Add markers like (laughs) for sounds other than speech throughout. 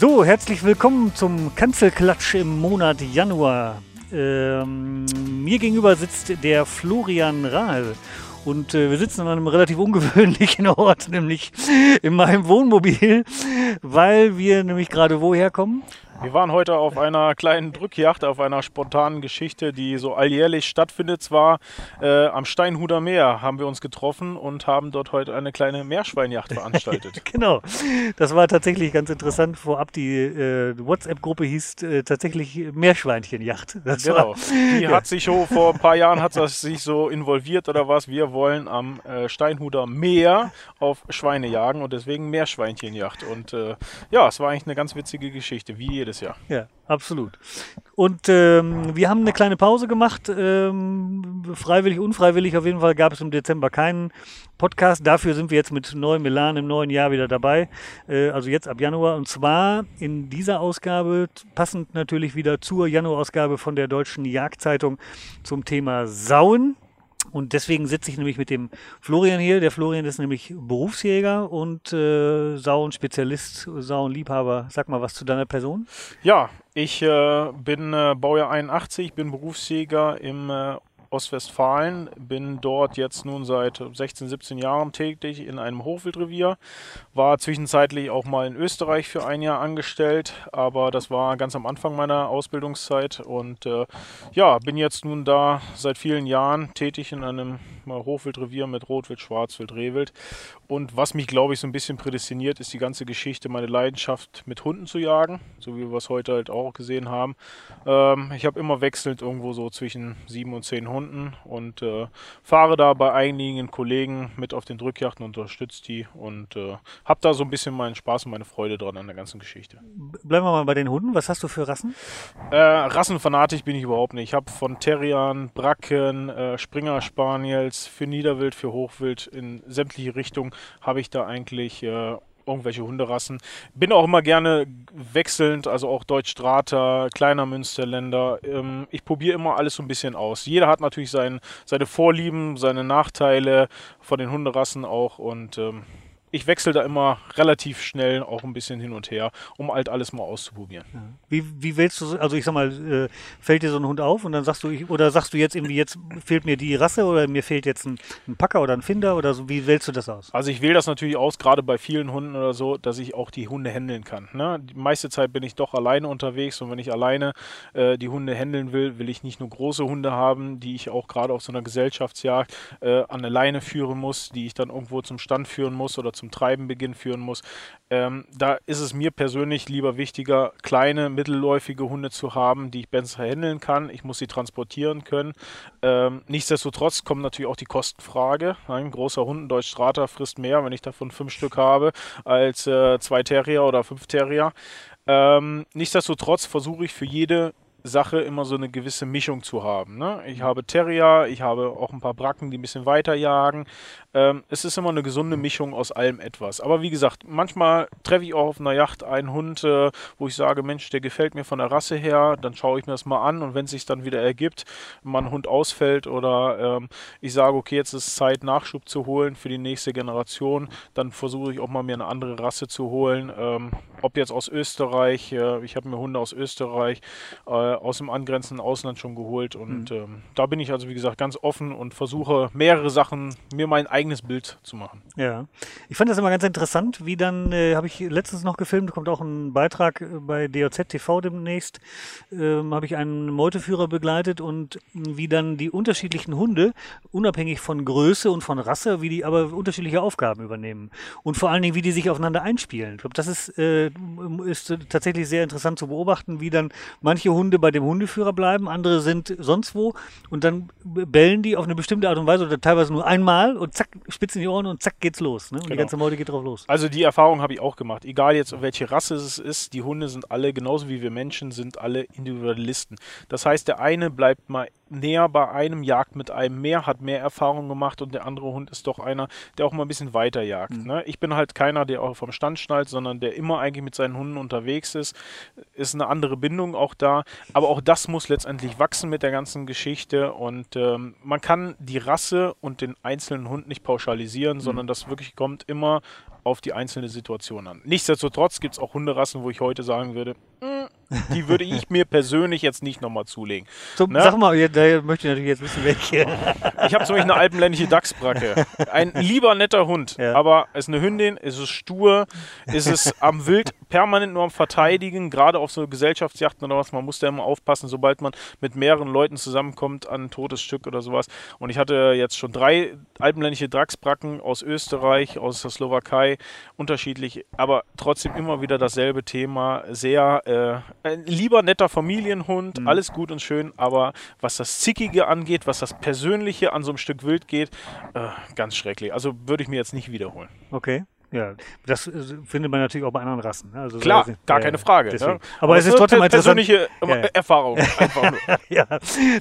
So, herzlich willkommen zum Kanzelklatsch im Monat Januar. Ähm, mir gegenüber sitzt der Florian Rahl. Und äh, wir sitzen an einem relativ ungewöhnlichen (laughs) Ort, nämlich in meinem Wohnmobil, weil wir nämlich gerade woher kommen? Wir waren heute auf einer kleinen Drückjacht, auf einer spontanen Geschichte, die so alljährlich stattfindet. Zwar äh, am Steinhuder Meer haben wir uns getroffen und haben dort heute eine kleine Meerschweinjacht veranstaltet. (laughs) genau, das war tatsächlich ganz interessant. Vorab die äh, WhatsApp-Gruppe hieß äh, tatsächlich Meerschweinchenjacht. Das genau, war, die (laughs) hat sich so, vor ein paar Jahren hat das sich so involviert oder was. Wir wollen am äh, Steinhuder Meer auf Schweine jagen und deswegen Meerschweinchenjacht. Und äh, ja, es war eigentlich eine ganz witzige Geschichte, wie jedes Jahr. Ja, absolut. Und ähm, wir haben eine kleine Pause gemacht, ähm, freiwillig, unfreiwillig. Auf jeden Fall gab es im Dezember keinen Podcast. Dafür sind wir jetzt mit neuem Milan im neuen Jahr wieder dabei. Äh, also jetzt ab Januar. Und zwar in dieser Ausgabe, passend natürlich wieder zur Januarausgabe von der Deutschen Jagdzeitung zum Thema Sauen. Und deswegen sitze ich nämlich mit dem Florian hier. Der Florian ist nämlich Berufsjäger und äh, Sauen-Spezialist, Sauen-Liebhaber. Sag mal was zu deiner Person. Ja, ich äh, bin äh, Baujahr 81, bin Berufsjäger im äh, Ostwestfalen, bin dort jetzt nun seit 16, 17 Jahren tätig in einem Hochwildrevier, war zwischenzeitlich auch mal in Österreich für ein Jahr angestellt, aber das war ganz am Anfang meiner Ausbildungszeit. Und äh, ja, bin jetzt nun da seit vielen Jahren tätig in einem Hochwildrevier mit Rotwild, Schwarzwild, Rehwild. Und was mich, glaube ich, so ein bisschen prädestiniert, ist die ganze Geschichte, meine Leidenschaft mit Hunden zu jagen, so wie wir es heute halt auch gesehen haben. Ähm, ich habe immer wechselnd irgendwo so zwischen sieben und zehn Hunden Hunden und äh, fahre da bei einigen Kollegen mit auf den Drückjachten, unterstütze die und äh, habe da so ein bisschen meinen Spaß und meine Freude dran an der ganzen Geschichte. Bleiben wir mal bei den Hunden. Was hast du für Rassen? Äh, Rassenfanatisch bin ich überhaupt nicht. Ich habe von Terriern, Bracken, äh, Springer Spaniels, für Niederwild, für Hochwild in sämtliche Richtungen habe ich da eigentlich äh, irgendwelche Hunderassen. Bin auch immer gerne wechselnd, also auch Deutsch-Strater, kleiner Münsterländer. Ähm, ich probiere immer alles so ein bisschen aus. Jeder hat natürlich sein, seine Vorlieben, seine Nachteile von den Hunderassen auch und ähm, ich wechsle da immer relativ schnell auch ein bisschen hin und her, um halt alles mal auszuprobieren. Wie, wie wählst du, also ich sag mal, äh, fällt dir so ein Hund auf und dann sagst du, ich, oder sagst du jetzt irgendwie, jetzt fehlt mir die Rasse oder mir fehlt jetzt ein, ein Packer oder ein Finder oder so, wie wählst du das aus? Also ich wähle das natürlich aus, gerade bei vielen Hunden oder so, dass ich auch die Hunde handeln kann. Ne? Die meiste Zeit bin ich doch alleine unterwegs und wenn ich alleine äh, die Hunde handeln will, will ich nicht nur große Hunde haben, die ich auch gerade auf so einer Gesellschaftsjagd äh, an der Leine führen muss, die ich dann irgendwo zum Stand führen muss oder zum Treibenbeginn führen muss. Ähm, da ist es mir persönlich lieber wichtiger, kleine, mittelläufige Hunde zu haben, die ich besser handeln kann. Ich muss sie transportieren können. Ähm, nichtsdestotrotz kommt natürlich auch die Kostenfrage. Ein großer Hund, ein Deutsch Strata, frisst mehr, wenn ich davon fünf Stück habe, als äh, zwei Terrier oder fünf Terrier. Ähm, nichtsdestotrotz versuche ich für jede Sache immer so eine gewisse Mischung zu haben. Ne? Ich habe Terrier, ich habe auch ein paar Bracken, die ein bisschen weiter jagen. Ähm, es ist immer eine gesunde Mischung aus allem etwas. Aber wie gesagt, manchmal treffe ich auch auf einer Yacht einen Hund, äh, wo ich sage, Mensch, der gefällt mir von der Rasse her. Dann schaue ich mir das mal an und wenn es sich dann wieder ergibt, mal ein Hund ausfällt oder ähm, ich sage, okay, jetzt ist Zeit, Nachschub zu holen für die nächste Generation, dann versuche ich auch mal mir eine andere Rasse zu holen. Ähm, ob jetzt aus Österreich, äh, ich habe mir Hunde aus Österreich, äh, aus dem angrenzenden Ausland schon geholt und mhm. ähm, da bin ich also wie gesagt ganz offen und versuche mehrere Sachen, mir mein eigenes Bild zu machen. Ja, ich fand das immer ganz interessant, wie dann, äh, habe ich letztens noch gefilmt, kommt auch ein Beitrag äh, bei DOZ TV demnächst, ähm, habe ich einen Meuteführer begleitet und wie dann die unterschiedlichen Hunde, unabhängig von Größe und von Rasse, wie die aber unterschiedliche Aufgaben übernehmen und vor allen Dingen, wie die sich aufeinander einspielen. Ich glaube, das ist, äh, ist tatsächlich sehr interessant zu beobachten, wie dann manche Hunde bei bei dem Hundeführer bleiben, andere sind sonst wo und dann bellen die auf eine bestimmte Art und Weise oder teilweise nur einmal und zack, spitzen die Ohren und zack geht's los. Ne? Und genau. die ganze Meute geht drauf los. Also die Erfahrung habe ich auch gemacht. Egal jetzt, welche Rasse es ist, die Hunde sind alle, genauso wie wir Menschen, sind alle Individualisten. Das heißt, der eine bleibt mal näher bei einem, jagt mit einem mehr, hat mehr Erfahrung gemacht und der andere Hund ist doch einer, der auch mal ein bisschen weiter jagt. Mhm. Ne? Ich bin halt keiner, der auch vom Stand schnallt, sondern der immer eigentlich mit seinen Hunden unterwegs ist. Ist eine andere Bindung auch da. Aber auch das muss letztendlich wachsen mit der ganzen Geschichte und ähm, man kann die Rasse und den einzelnen Hund nicht pauschalisieren, mhm. sondern das wirklich kommt immer auf die einzelne Situation an. Nichtsdestotrotz gibt es auch Hunderassen, wo ich heute sagen würde, mm, die würde ich mir persönlich jetzt nicht nochmal zulegen. Zum, ne? Sag mal, da möchte ich natürlich jetzt wissen, welche. Ich habe zum Beispiel eine alpenländische Dachsbracke. Ein lieber netter Hund, ja. aber ist eine Hündin, ist es stur, ist es am Wild permanent nur am Verteidigen, gerade auf so Gesellschaftsjachten oder was. Man muss da immer aufpassen, sobald man mit mehreren Leuten zusammenkommt an ein totes Stück oder sowas. Und ich hatte jetzt schon drei alpenländische Dachsbracken aus Österreich, aus der Slowakei, unterschiedlich, aber trotzdem immer wieder dasselbe Thema. Sehr äh, ein lieber netter Familienhund, mhm. alles gut und schön, aber was das Zickige angeht, was das Persönliche an so einem Stück Wild geht, äh, ganz schrecklich. Also würde ich mir jetzt nicht wiederholen. Okay. Ja, das äh, findet man natürlich auch bei anderen Rassen. Ne? Also Klar, so, gar ja, keine Frage. Ne? Aber, Aber, es ist trotzdem eine persönliche ja. Erfahrung. (laughs) ja,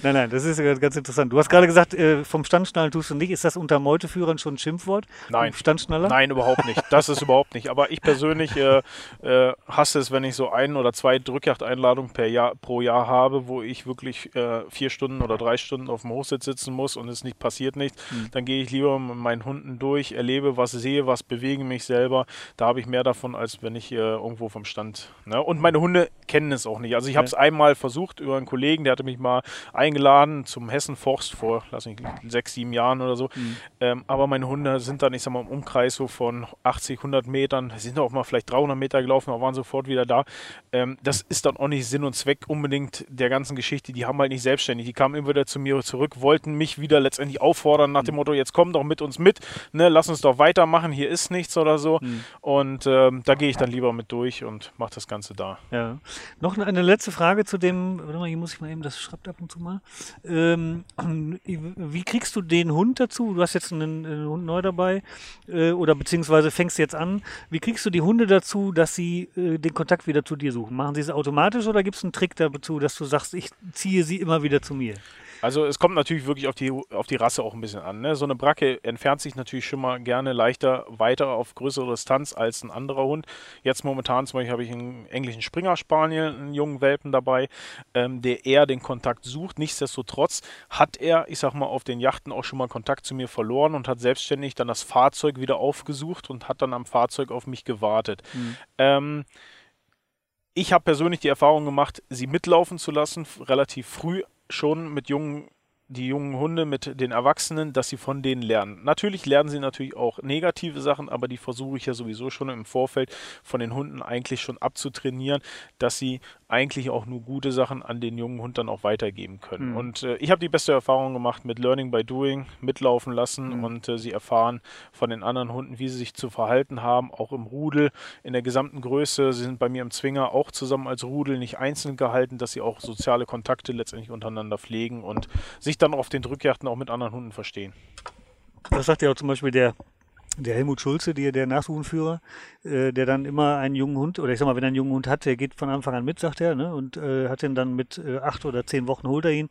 nein, nein, das ist ganz interessant. Du hast gerade gesagt, äh, vom Standschnallen tust du nicht. Ist das unter Meuteführern schon ein Schimpfwort? Nein. Standschnaller? Nein, überhaupt nicht. Das ist überhaupt nicht. Aber ich persönlich äh, äh, hasse es, wenn ich so ein oder zwei Drückjachteinladungen per Jahr, pro Jahr habe, wo ich wirklich äh, vier Stunden oder drei Stunden auf dem Hochsitz sitzen muss und es nicht passiert nichts. Mhm. Dann gehe ich lieber mit meinen Hunden durch, erlebe was, sehe was, bewege mich mich selber. Da habe ich mehr davon, als wenn ich äh, irgendwo vom Stand. Ne? Und meine Hunde kennen es auch nicht. Also ich habe es ja. einmal versucht über einen Kollegen, der hatte mich mal eingeladen zum Hessenforst vor, lass mich, sechs, sieben Jahren oder so. Mhm. Ähm, aber meine Hunde sind dann, ich sag mal, im Umkreis so von 80, 100 Metern, sind auch mal vielleicht 300 Meter gelaufen, aber waren sofort wieder da. Ähm, das ist dann auch nicht Sinn und Zweck unbedingt der ganzen Geschichte. Die haben halt nicht selbstständig. Die kamen immer wieder zu mir zurück, wollten mich wieder letztendlich auffordern nach dem mhm. Motto, jetzt komm doch mit uns mit, ne, lass uns doch weitermachen, hier ist nichts oder so. Mhm. Und ähm, da gehe ich dann lieber mit durch und mache das Ganze da. Ja. Noch eine letzte Frage zu dem, warte mal, hier muss ich mal eben, das schreibt ab und zu mal. Ähm, (clears throat) wie kriegst du den Hund dazu? Du hast jetzt einen, einen Hund neu dabei äh, oder beziehungsweise fängst jetzt an. Wie kriegst du die Hunde dazu, dass sie äh, den Kontakt wieder zu dir suchen? Machen sie es automatisch oder gibt es einen Trick dazu, dass du sagst, ich ziehe sie immer wieder zu mir? Also es kommt natürlich wirklich auf die, auf die Rasse auch ein bisschen an. Ne? So eine Bracke entfernt sich natürlich schon mal gerne leichter weiter auf größere Distanz als ein anderer Hund. Jetzt momentan zum Beispiel habe ich einen englischen Springer Spaniel, einen jungen Welpen dabei, ähm, der eher den Kontakt sucht. Nichtsdestotrotz hat er, ich sag mal, auf den Yachten auch schon mal Kontakt zu mir verloren und hat selbstständig dann das Fahrzeug wieder aufgesucht und hat dann am Fahrzeug auf mich gewartet. Mhm. Ähm, ich habe persönlich die Erfahrung gemacht, sie mitlaufen zu lassen, relativ früh schon mit jungen die jungen Hunde mit den Erwachsenen, dass sie von denen lernen. Natürlich lernen sie natürlich auch negative Sachen, aber die versuche ich ja sowieso schon im Vorfeld von den Hunden eigentlich schon abzutrainieren, dass sie eigentlich auch nur gute Sachen an den jungen Hund dann auch weitergeben können. Mhm. Und äh, ich habe die beste Erfahrung gemacht mit Learning by Doing, mitlaufen lassen mhm. und äh, sie erfahren von den anderen Hunden, wie sie sich zu verhalten haben, auch im Rudel, in der gesamten Größe. Sie sind bei mir im Zwinger auch zusammen als Rudel, nicht einzeln gehalten, dass sie auch soziale Kontakte letztendlich untereinander pflegen und sich dann auf den Drückjachten auch mit anderen Hunden verstehen. Das sagt ja auch zum Beispiel der der Helmut Schulze, die, der Nachsuchenführer, äh, der dann immer einen jungen Hund, oder ich sag mal, wenn er einen jungen Hund hat, der geht von Anfang an mit, sagt er, ne, und äh, hat ihn dann mit äh, acht oder zehn Wochen holt er ihn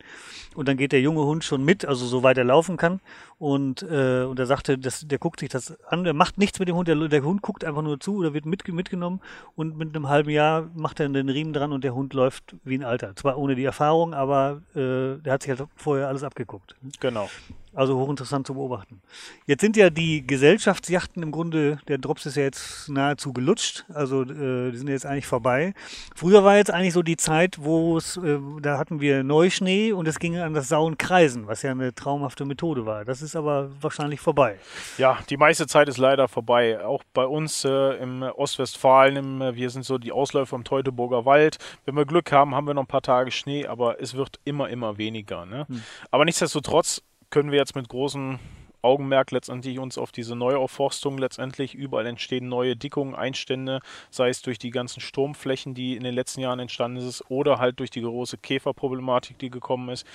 und dann geht der junge Hund schon mit, also so weit er laufen kann und, äh, und er sagte, das, der guckt sich das an, der macht nichts mit dem Hund, der, der Hund guckt einfach nur zu oder wird mit, mitgenommen und mit einem halben Jahr macht er den Riemen dran und der Hund läuft wie ein Alter. Zwar ohne die Erfahrung, aber äh, der hat sich halt vorher alles abgeguckt. Genau. Also hochinteressant zu beobachten. Jetzt sind ja die Gesellschaftsjachten im Grunde, der Drops ist ja jetzt nahezu gelutscht, also äh, die sind jetzt eigentlich vorbei. Früher war jetzt eigentlich so die Zeit, wo es, äh, da hatten wir Neuschnee und es ging an das Sauen kreisen, was ja eine traumhafte Methode war. Das ist aber wahrscheinlich vorbei. Ja, die meiste Zeit ist leider vorbei. Auch bei uns äh, im Ostwestfalen, im, äh, wir sind so die Ausläufer im Teutoburger Wald. Wenn wir Glück haben, haben wir noch ein paar Tage Schnee, aber es wird immer, immer weniger. Ne? Hm. Aber nichtsdestotrotz können wir jetzt mit großem Augenmerk letztendlich uns auf diese Neuaufforstung letztendlich. Überall entstehen neue Dickungen, Einstände, sei es durch die ganzen Sturmflächen, die in den letzten Jahren entstanden sind, oder halt durch die große Käferproblematik, die gekommen ist.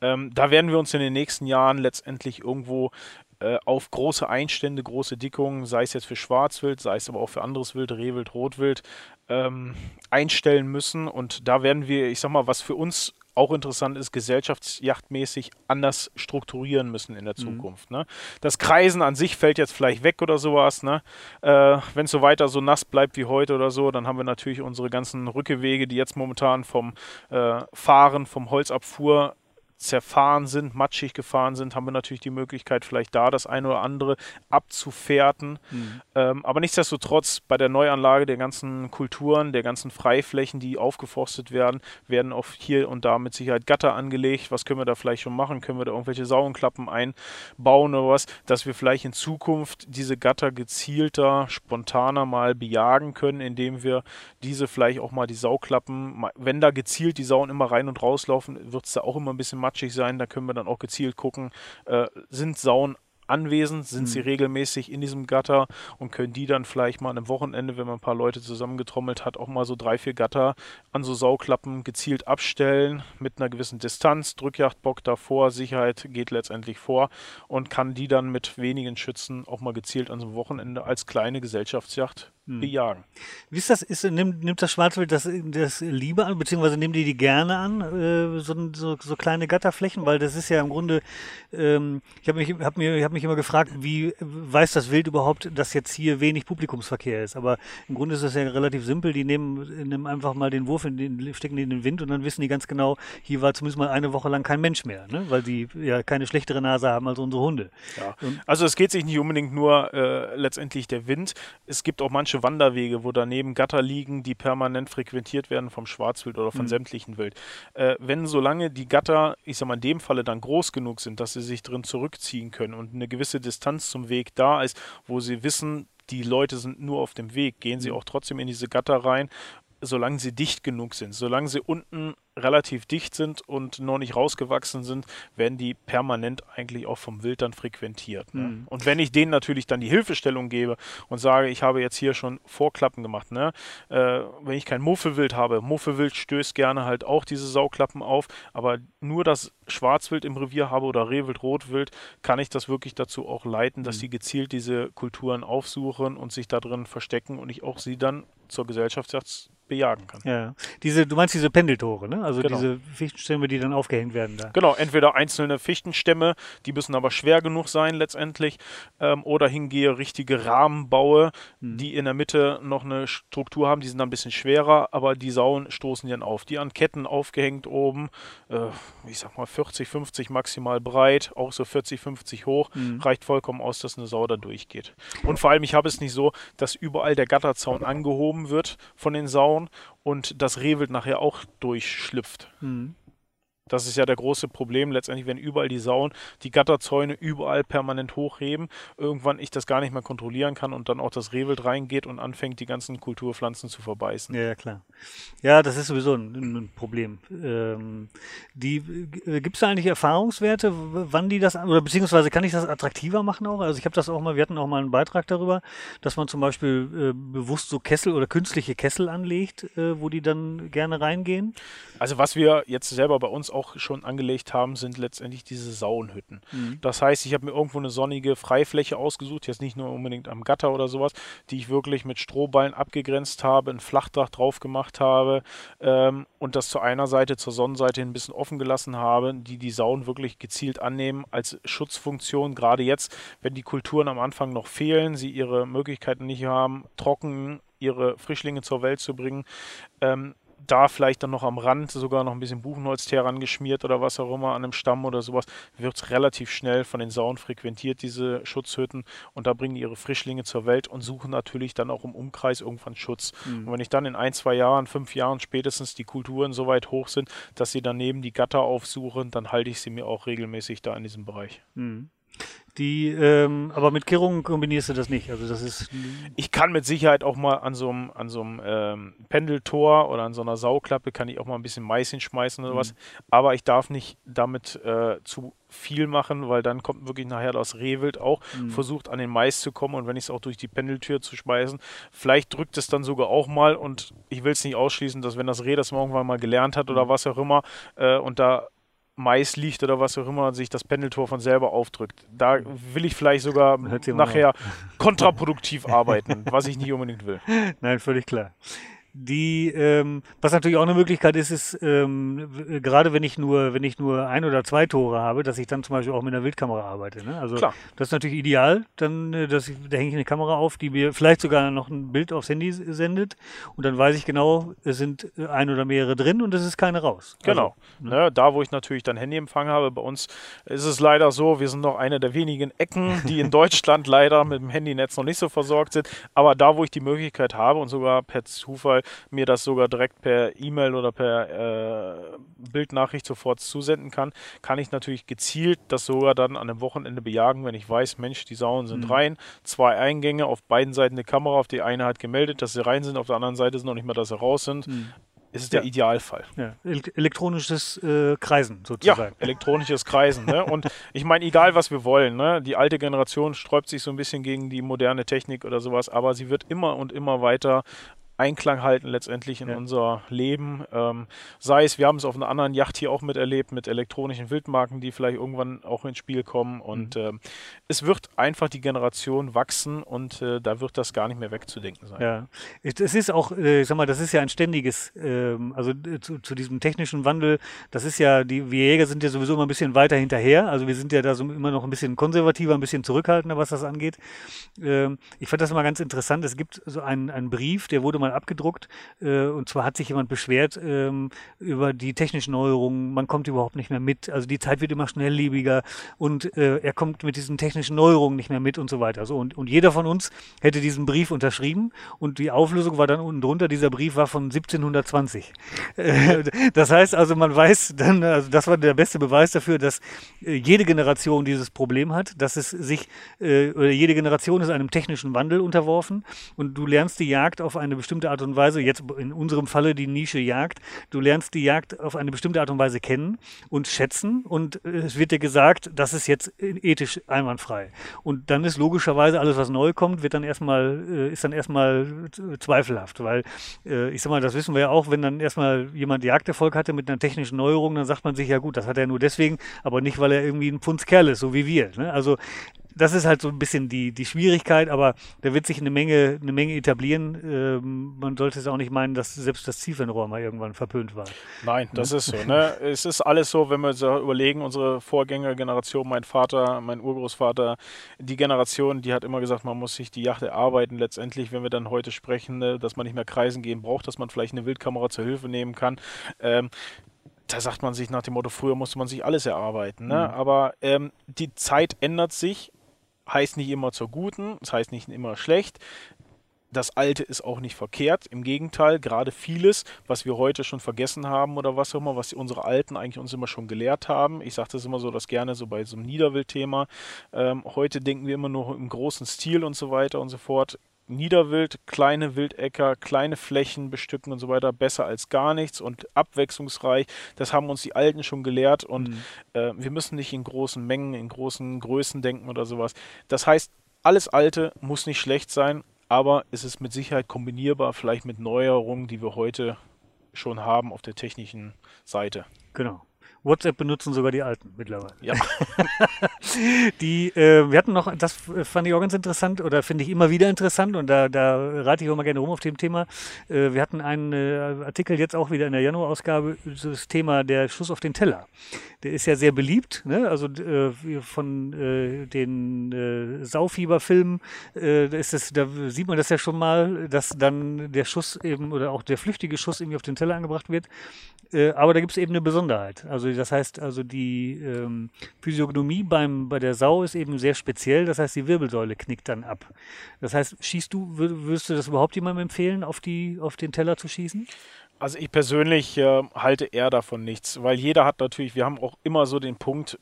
Ähm, da werden wir uns in den nächsten Jahren letztendlich irgendwo äh, auf große Einstände, große Dickungen, sei es jetzt für Schwarzwild, sei es aber auch für anderes Wild, Rehwild, Rotwild, ähm, einstellen müssen. Und da werden wir, ich sag mal, was für uns auch interessant ist, gesellschaftsjachtmäßig anders strukturieren müssen in der mhm. Zukunft. Ne? Das Kreisen an sich fällt jetzt vielleicht weg oder sowas. Ne? Äh, Wenn es so weiter so nass bleibt wie heute oder so, dann haben wir natürlich unsere ganzen Rückewege, die jetzt momentan vom äh, Fahren, vom Holzabfuhr zerfahren sind, matschig gefahren sind, haben wir natürlich die Möglichkeit, vielleicht da das eine oder andere abzufährten. Mhm. Ähm, aber nichtsdestotrotz, bei der Neuanlage der ganzen Kulturen, der ganzen Freiflächen, die aufgeforstet werden, werden auch hier und da mit Sicherheit Gatter angelegt. Was können wir da vielleicht schon machen? Können wir da irgendwelche Sauenklappen einbauen oder was, dass wir vielleicht in Zukunft diese Gatter gezielter, spontaner mal bejagen können, indem wir diese vielleicht auch mal die Sauklappen, wenn da gezielt die Sauen immer rein und rauslaufen, wird es da auch immer ein bisschen matschig sein. Da können wir dann auch gezielt gucken, äh, sind Sauen anwesend, sind mhm. sie regelmäßig in diesem Gatter und können die dann vielleicht mal am Wochenende, wenn man ein paar Leute zusammengetrommelt hat, auch mal so drei, vier Gatter an so Sauklappen gezielt abstellen mit einer gewissen Distanz. Drückjagdbock davor, Sicherheit geht letztendlich vor und kann die dann mit wenigen Schützen auch mal gezielt an so einem Wochenende als kleine Gesellschaftsjacht hm. bejagen. Wie ist das? Ist, nimmt, nimmt das Schwarzwild das, das lieber an, beziehungsweise nehmen die die gerne an, äh, so, so, so, kleine Gatterflächen? Weil das ist ja im Grunde, ähm, ich habe mich, hab mir, hab mich immer gefragt, wie weiß das Wild überhaupt, dass jetzt hier wenig Publikumsverkehr ist? Aber im Grunde ist das ja relativ simpel. Die nehmen, nehmen einfach mal den Wurf, in den, stecken den in den Wind und dann wissen die ganz genau, hier war zumindest mal eine Woche lang kein Mensch mehr, ne? weil die ja keine schlechtere Nase haben als unsere Hunde. Ja. also es geht sich nicht unbedingt nur äh, letztendlich der Wind. Es gibt auch manche Wanderwege, wo daneben Gatter liegen, die permanent frequentiert werden vom Schwarzwild oder von mhm. sämtlichen Wild. Äh, wenn solange die Gatter, ich sag mal in dem Falle dann groß genug sind, dass sie sich drin zurückziehen können und eine gewisse Distanz zum Weg da ist, wo sie wissen, die Leute sind nur auf dem Weg, gehen sie mhm. auch trotzdem in diese Gatter rein solange sie dicht genug sind. Solange sie unten relativ dicht sind und noch nicht rausgewachsen sind, werden die permanent eigentlich auch vom Wild dann frequentiert. Ne? Mhm. Und wenn ich denen natürlich dann die Hilfestellung gebe und sage, ich habe jetzt hier schon Vorklappen gemacht, ne? Äh, wenn ich kein Muffelwild habe, Muffelwild stößt gerne halt auch diese Sauklappen auf, aber nur das Schwarzwild im Revier habe oder Rehwild, Rotwild, kann ich das wirklich dazu auch leiten, dass mhm. sie gezielt diese Kulturen aufsuchen und sich da drin verstecken und ich auch sie dann zur Gesellschaftsjagd bejagen kann. Ja, diese, du meinst diese Pendeltore, ne? Also genau. diese Fichtenstämme, die dann aufgehängt werden da. Genau, entweder einzelne Fichtenstämme, die müssen aber schwer genug sein letztendlich, ähm, oder hingehe richtige Rahmenbaue, hm. die in der Mitte noch eine Struktur haben, die sind dann ein bisschen schwerer, aber die Sauen stoßen dann auf. Die an Ketten aufgehängt oben, äh, ich sag mal 40, 50 maximal breit, auch so 40, 50 hoch, hm. reicht vollkommen aus, dass eine Sau da durchgeht. Und vor allem, ich habe es nicht so, dass überall der Gatterzaun angehoben wird von den Sauen, und das Rehwild nachher auch durchschlüpft. Mhm. Das ist ja der große Problem. Letztendlich, wenn überall die Sauen, die Gatterzäune überall permanent hochheben, irgendwann ich das gar nicht mehr kontrollieren kann und dann auch das Rehwild reingeht und anfängt, die ganzen Kulturpflanzen zu verbeißen. Ja, klar. Ja, das ist sowieso ein, ein Problem. Ähm, äh, Gibt es da eigentlich Erfahrungswerte, wann die das, oder beziehungsweise kann ich das attraktiver machen auch? Also ich habe das auch mal, wir hatten auch mal einen Beitrag darüber, dass man zum Beispiel äh, bewusst so Kessel oder künstliche Kessel anlegt, äh, wo die dann gerne reingehen. Also was wir jetzt selber bei uns auch auch schon angelegt haben, sind letztendlich diese Sauenhütten. Mhm. Das heißt, ich habe mir irgendwo eine sonnige Freifläche ausgesucht, jetzt nicht nur unbedingt am Gatter oder sowas, die ich wirklich mit Strohballen abgegrenzt habe, ein Flachdach drauf gemacht habe ähm, und das zu einer Seite, zur Sonnenseite ein bisschen offen gelassen habe, die die Sauen wirklich gezielt annehmen als Schutzfunktion. Gerade jetzt, wenn die Kulturen am Anfang noch fehlen, sie ihre Möglichkeiten nicht haben, trocken ihre Frischlinge zur Welt zu bringen, ähm, da vielleicht dann noch am Rand sogar noch ein bisschen Buchenholzteer rangeschmiert oder was auch immer an einem Stamm oder sowas, wird es relativ schnell von den Sauen frequentiert, diese Schutzhütten. Und da bringen die ihre Frischlinge zur Welt und suchen natürlich dann auch im Umkreis irgendwann Schutz. Mhm. Und wenn ich dann in ein, zwei Jahren, fünf Jahren spätestens die Kulturen so weit hoch sind, dass sie daneben die Gatter aufsuchen, dann halte ich sie mir auch regelmäßig da in diesem Bereich. Mhm. Die, ähm, aber mit Kehrungen kombinierst du das nicht. Also das ist. Ich kann mit Sicherheit auch mal an so einem, an so einem ähm, Pendeltor oder an so einer Sauklappe kann ich auch mal ein bisschen Mais hinschmeißen oder mhm. was. Aber ich darf nicht damit äh, zu viel machen, weil dann kommt wirklich nachher das Rehwild auch, mhm. versucht an den Mais zu kommen und wenn ich es auch durch die Pendeltür zu schmeißen, vielleicht drückt es dann sogar auch mal und ich will es nicht ausschließen, dass wenn das Reh das irgendwann mal gelernt hat oder mhm. was auch immer äh, und da Mais liegt oder was auch immer, sich das Pendeltor von selber aufdrückt. Da will ich vielleicht sogar nachher (laughs) kontraproduktiv arbeiten, was ich nicht unbedingt will. Nein, völlig klar. Die, ähm, was natürlich auch eine Möglichkeit ist, ist ähm, gerade wenn ich nur, wenn ich nur ein oder zwei Tore habe, dass ich dann zum Beispiel auch mit einer Wildkamera arbeite. Ne? Also Klar. das ist natürlich ideal. Dann, äh, dass ich, da hänge ich eine Kamera auf, die mir vielleicht sogar noch ein Bild aufs Handy sendet und dann weiß ich genau, es sind äh, ein oder mehrere drin und es ist keine raus. Genau. Also, Ne, da, wo ich natürlich dann Handyempfang habe, bei uns ist es leider so, wir sind noch eine der wenigen Ecken, die in (laughs) Deutschland leider mit dem Handynetz noch nicht so versorgt sind. Aber da, wo ich die Möglichkeit habe und sogar per Zufall mir das sogar direkt per E-Mail oder per äh, Bildnachricht sofort zusenden kann, kann ich natürlich gezielt das sogar dann an einem Wochenende bejagen, wenn ich weiß, Mensch, die Sauen sind Mhm. rein, zwei Eingänge, auf beiden Seiten eine Kamera, auf die eine hat gemeldet, dass sie rein sind, auf der anderen Seite ist noch nicht mal, dass sie raus sind. Mhm. Ist es der Ja. Idealfall. Ja, el elektronisches äh, Kreisen Ja, sozusagen. elektronisches Kreisen. Ne? Und ich meine, egal was wir wollen, ne? die alte Generation sträubt sich so ein bisschen gegen die moderne Technik oder sowas, aber sie wird immer und immer weiter Einklang halten letztendlich in Ja. unser Leben. Ähm, sei es, wir haben es auf einer anderen Yacht hier auch miterlebt mit elektronischen Wildmarken, die vielleicht irgendwann auch ins Spiel kommen. Und Mhm. ähm, es wird einfach die Generation wachsen und äh, da wird das gar nicht mehr wegzudenken sein. Ja, es ist auch, äh, ich sag mal, das ist ja ein ständiges, ähm, also zu, zu diesem technischen Wandel, das ist ja, die wir Jäger sind ja sowieso immer ein bisschen weiter hinterher, also wir sind ja da so immer noch ein bisschen konservativer, ein bisschen zurückhaltender, was das angeht. Ähm, ich fand das immer ganz interessant, es gibt so einen, einen Brief, der wurde mal abgedruckt äh, und zwar hat sich jemand beschwert ähm, über die technischen Neuerungen, man kommt überhaupt nicht mehr mit, also die Zeit wird immer schnelllebiger und äh, er kommt mit diesen technischen Neuerungen nicht mehr mit und so weiter. So, und, und jeder von uns hätte diesen Brief unterschrieben und die Auflösung war dann unten drunter, dieser Brief war von 1720. Äh, (laughs) das heißt also, man weiß dann, also das war der beste Beweis dafür, dass äh, jede Generation dieses Problem hat, dass es sich, äh, oder jede Generation ist einem technischen Wandel unterworfen und du lernst die Jagd auf eine bestimmte Art und Weise, jetzt in unserem Falle die Nische Jagd, du lernst die Jagd auf eine bestimmte Art und Weise kennen und schätzen und äh, es wird dir gesagt, das ist jetzt ethisch einwandfrei. Und dann ist logischerweise alles, was neu kommt, wird dann erstmal, äh, ist dann erstmal äh, zweifelhaft, weil äh, ich sag mal, das wissen wir ja auch, wenn dann erstmal jemand Jagderfolg hatte mit einer technischen Neuerung, dann sagt man sich ja gut, das hat er nur deswegen, aber nicht, weil er irgendwie ein Pfundskerl ist, so wie wir. Ne? Also das ist halt so ein bisschen die, die Schwierigkeit, aber da wird sich eine Menge, eine Menge etablieren. Ähm, man sollte es auch nicht meinen, dass selbst das Zielfernrohr mal irgendwann verpönt war. Nein, das ist so. Ne? Es ist alles so, wenn wir so überlegen, unsere Vorgängergeneration, mein Vater, mein Urgroßvater, die Generation, die hat immer gesagt, man muss sich die Yacht erarbeiten. Letztendlich, wenn wir dann heute sprechen, ne, dass man nicht mehr kreisen gehen braucht, dass man vielleicht eine Wildkamera zur Hilfe nehmen kann. Ähm, da sagt man sich nach dem Motto, früher musste man sich alles erarbeiten. Ne? Mhm. Aber ähm, die Zeit ändert sich, heißt nicht immer zur Guten, das heißt nicht immer schlecht. Das Alte ist auch nicht verkehrt. Im Gegenteil, gerade vieles, was wir heute schon vergessen haben oder was auch immer, was unsere Alten eigentlich uns immer schon gelehrt haben. Ich sage das immer so, das gerne so bei so einem Niederwildthema. Ähm, heute denken wir immer nur im großen Stil und so weiter und so fort. Niederwild, kleine Wildäcker, kleine Flächen bestücken und so weiter, besser als gar nichts und abwechslungsreich. Das haben uns die Alten schon gelehrt und Mhm. äh, wir müssen nicht in großen Mengen, in großen Größen denken oder sowas. Das heißt, alles Alte muss nicht schlecht sein, aber es ist mit Sicherheit kombinierbar, vielleicht mit Neuerungen, die wir heute schon haben auf der technischen Seite. Genau. WhatsApp benutzen sogar die Alten mittlerweile. Ja. (laughs) Die, äh, wir hatten noch, das fand ich auch ganz interessant oder finde ich immer wieder interessant und da, da rate ich auch mal gerne rum auf dem Thema. Äh, wir hatten einen äh, Artikel jetzt auch wieder in der Januarausgabe, das Thema der Schuss auf den Teller. Der ist ja sehr beliebt, ne? also äh, von äh, den äh, Saufieberfilmen, da, ist das, da sieht man das ja schon mal, dass dann der Schuss eben oder auch der flüchtige Schuss irgendwie auf den Teller angebracht wird. Aber da gibt es eben eine Besonderheit. Also das heißt, also die ähm, Physiognomie beim, bei der Sau ist eben sehr speziell. Das heißt, die Wirbelsäule knickt dann ab. Das heißt, schießt du, wür- würdest du das überhaupt jemandem empfehlen, auf, die, auf den Teller zu schießen? Also ich persönlich äh, halte eher davon nichts, weil jeder hat natürlich, wir haben auch immer so den Punkt,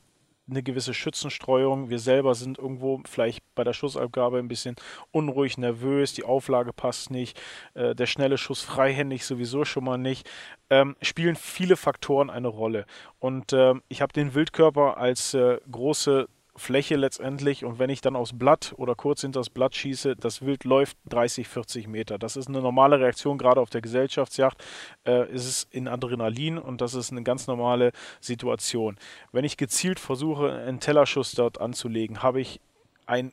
eine gewisse Schützenstreuung. Wir selber sind irgendwo vielleicht bei der Schussabgabe ein bisschen unruhig, nervös, die Auflage passt nicht, äh, der schnelle Schuss freihändig sowieso schon mal nicht. Ähm, spielen viele Faktoren eine Rolle. Und ähm, ich habe den Wildkörper als äh, große Fläche letztendlich und wenn ich dann aufs Blatt oder kurz hinter das Blatt schieße, das Wild läuft 30, 40 Meter. Das ist eine normale Reaktion, gerade auf der Gesellschaftsjacht. Äh, ist es in Adrenalin und das ist eine ganz normale Situation. Wenn ich gezielt versuche, einen Tellerschuss dort anzulegen, habe ich ein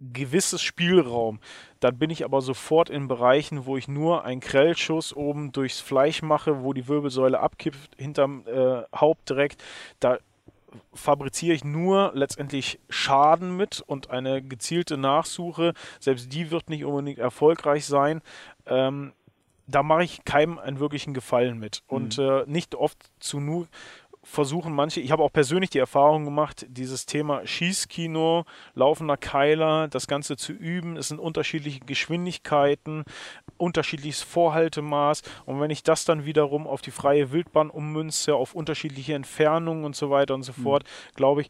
gewisses Spielraum. Dann bin ich aber sofort in Bereichen, wo ich nur einen Grellschuss oben durchs Fleisch mache, wo die Wirbelsäule abkippt hinterm äh, Haupt direkt. Da fabriziere ich nur letztendlich Schaden mit und eine gezielte Nachsuche, selbst die wird nicht unbedingt erfolgreich sein. Ähm, da mache ich keinem einen wirklichen Gefallen mit. Und mhm. äh, nicht oft zu nur versuchen manche, ich habe auch persönlich die Erfahrung gemacht, dieses Thema Schießkino, laufender Keiler, das Ganze zu üben. Es sind unterschiedliche Geschwindigkeiten, unterschiedliches Vorhaltemaß. Und wenn ich das dann wiederum auf die freie Wildbahn ummünze, auf unterschiedliche Entfernungen und so weiter und so mhm. fort, glaube ich,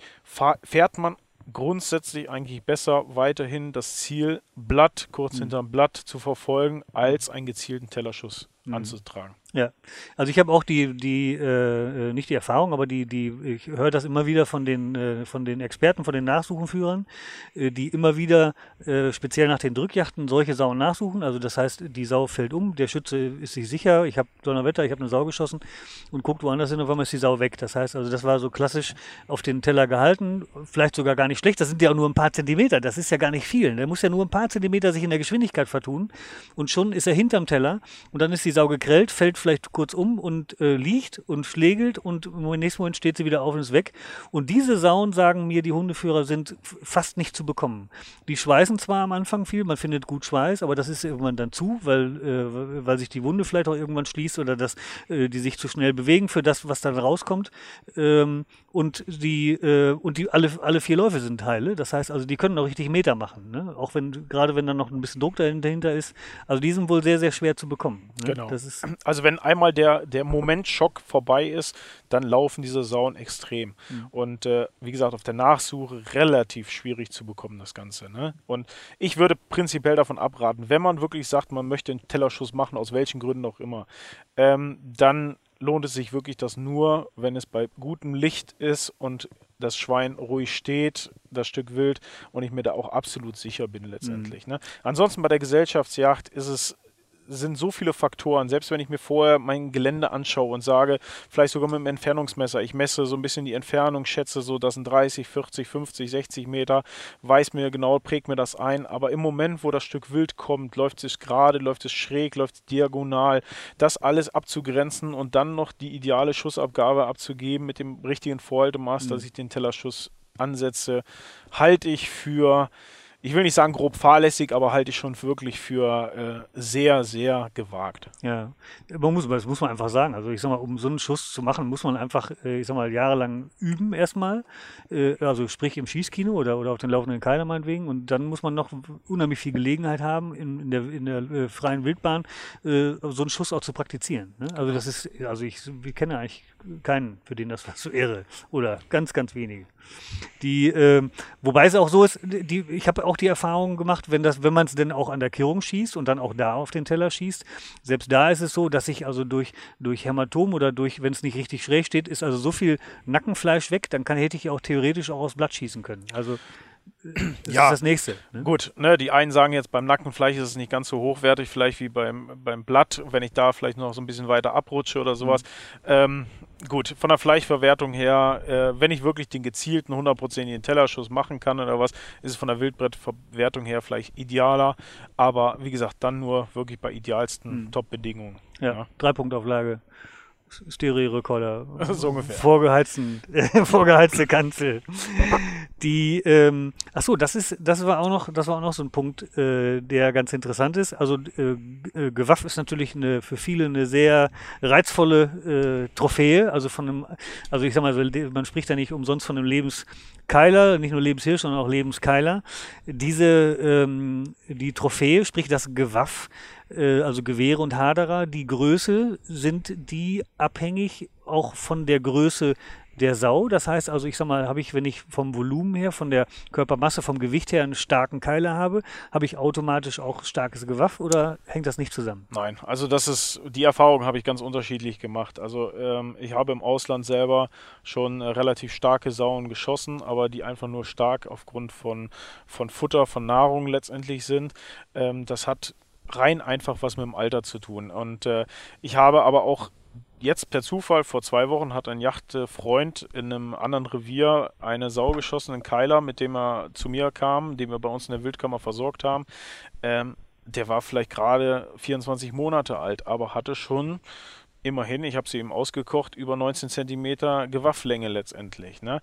fährt man grundsätzlich eigentlich besser weiterhin das Ziel Blatt kurz mhm. hinterm Blatt zu verfolgen, als einen gezielten Tellerschuss mhm. anzutragen. Ja, also ich habe auch die, die äh, äh, nicht die Erfahrung, aber die, die, ich höre das immer wieder von den, äh, von den Experten, von den Nachsuchenführern, äh, die immer wieder äh, speziell nach den Drückjachten solche Sauen nachsuchen. Also das heißt, die Sau fällt um, der Schütze ist sich sicher, ich habe Donnerwetter, ich habe eine Sau geschossen und guckt woanders hin, auf einmal ist die Sau weg. Das heißt, also das war so klassisch auf den Teller gehalten, vielleicht sogar gar nicht schlecht. Das sind ja auch nur ein paar Zentimeter, das ist ja gar nicht viel. Der muss ja nur ein paar Zentimeter sich in der Geschwindigkeit vertun und schon ist er hinterm Teller und dann ist die Sau gegrellt, fällt vielleicht kurz um und äh, liegt und schlägelt und im nächsten Moment steht sie wieder auf und ist weg. Und diese Sauen, sagen mir die Hundeführer, sind fast nicht zu bekommen. Die schweißen zwar am Anfang viel, man findet gut Schweiß, aber das ist irgendwann dann zu, weil, äh, weil sich die Wunde vielleicht auch irgendwann schließt oder dass äh, die sich zu schnell bewegen für das, was dann rauskommt. Ähm, und die, äh, und die alle, alle vier Läufe sind heile. Das heißt also, die können auch richtig Meter machen. Ne? Auch wenn, gerade wenn dann noch ein bisschen Druck dahinter ist. Also die sind wohl sehr, sehr schwer zu bekommen. Ne? Genau. also wenn einmal der, der Momentschock vorbei ist, dann laufen diese Sauen extrem. Mhm. Und äh, wie gesagt, auf der Nachsuche relativ schwierig zu bekommen, das Ganze. Ne? Und ich würde prinzipiell davon abraten, wenn man wirklich sagt, man möchte einen Tellerschuss machen, aus welchen Gründen auch immer, ähm, dann lohnt es sich wirklich das nur, wenn es bei gutem Licht ist und das Schwein ruhig steht, das Stück Wild, und ich mir da auch absolut sicher bin letztendlich. Mhm. Ne? Ansonsten bei der Gesellschaftsjagd ist es sind so viele Faktoren. Selbst wenn ich mir vorher mein Gelände anschaue und sage, vielleicht sogar mit dem Entfernungsmesser, ich messe so ein bisschen die Entfernung, schätze so, das sind 30, 40, 50, 60 Meter, weiß mir genau, prägt mir das ein. Aber im Moment, wo das Stück Wild kommt, läuft es gerade, läuft es schräg, läuft es diagonal, das alles abzugrenzen und dann noch die ideale Schussabgabe abzugeben mit dem richtigen Vorhaltemaß, mhm. dass ich den Tellerschuss ansetze, halte ich für ich will nicht sagen grob fahrlässig, aber halte ich schon wirklich für äh, sehr, sehr gewagt. Ja, man muss, das muss man einfach sagen. Also ich sag mal, um so einen Schuss zu machen, muss man einfach, äh, ich sag mal, jahrelang üben erstmal. Äh, also sprich im Schießkino oder, oder auf den laufenden Keiler meinetwegen. Und dann muss man noch unheimlich viel Gelegenheit haben, in, in der, in der äh, freien Wildbahn so einen Schuss auch zu praktizieren. Ne? Also das ist, also ich, kenne eigentlich keinen, für den das (laughs) was so irre. Oder ganz, ganz wenige. Die, äh, wobei es auch so ist, die, ich habe auch die Erfahrung gemacht, wenn wenn man es denn auch an der Kehrung schießt und dann auch da auf den Teller schießt, selbst da ist es so, dass sich also durch, durch Hämatom oder durch, wenn es nicht richtig schräg steht, ist also so viel Nackenfleisch weg, dann kann, hätte ich auch theoretisch auch aufs Blatt schießen können. Also das ja, ist das nächste. Ne? Gut, ne, die einen sagen jetzt, beim Nackenfleisch ist es nicht ganz so hochwertig, vielleicht wie beim, beim Blatt, wenn ich da vielleicht noch so ein bisschen weiter abrutsche oder sowas. Mhm. Ähm, gut, von der Fleischverwertung her, äh, wenn ich wirklich den gezielten, hundertprozentigen Tellerschuss machen kann oder was, ist es von der Wildbrettverwertung her vielleicht idealer. Aber wie gesagt, dann nur wirklich bei idealsten mhm. Top-Bedingungen. Ja, ja. Drei-Punkt-Auflage. Stereo-Rekorder. (laughs) so ungefähr. Vorgeheizten, (laughs) vorgeheizte Kanzel. (laughs) Die, ähm, ach so, das ist, das war auch noch, das war auch noch so ein Punkt, äh, der ganz interessant ist. Also äh, äh Gewaff ist natürlich eine, für viele eine sehr reizvolle äh, Trophäe. Also von einem, also ich sag mal, man spricht da nicht umsonst von einem Lebenskeiler, nicht nur Lebenshirsch, sondern auch Lebenskeiler. Diese, ähm, die Trophäe, sprich das Gewaff, äh, also Gewehre und Haderer, die Größe sind die abhängig auch von der Größe der Sau. Das heißt also, ich sag mal, habe ich, wenn ich vom Volumen her, von der Körpermasse, vom Gewicht her einen starken Keiler habe, habe ich automatisch auch starkes Gewaff oder hängt das nicht zusammen? Nein, also das ist, die Erfahrung habe ich ganz unterschiedlich gemacht. Also ähm, ich habe im Ausland selber schon äh, relativ starke Sauen geschossen, aber die einfach nur stark aufgrund von, von Futter, von Nahrung letztendlich sind. Ähm, das hat rein einfach was mit dem Alter zu tun. Und äh, ich habe aber auch jetzt per Zufall, vor zwei Wochen, hat ein Yachtfreund in einem anderen Revier eine Sau geschossen, einen Keiler, mit dem er zu mir kam, den wir bei uns in der Wildkammer versorgt haben. Ähm, der war vielleicht gerade 24 Monate alt, aber hatte schon immerhin, ich habe sie eben ausgekocht, über 19 Zentimeter Gewafflänge letztendlich. Ne?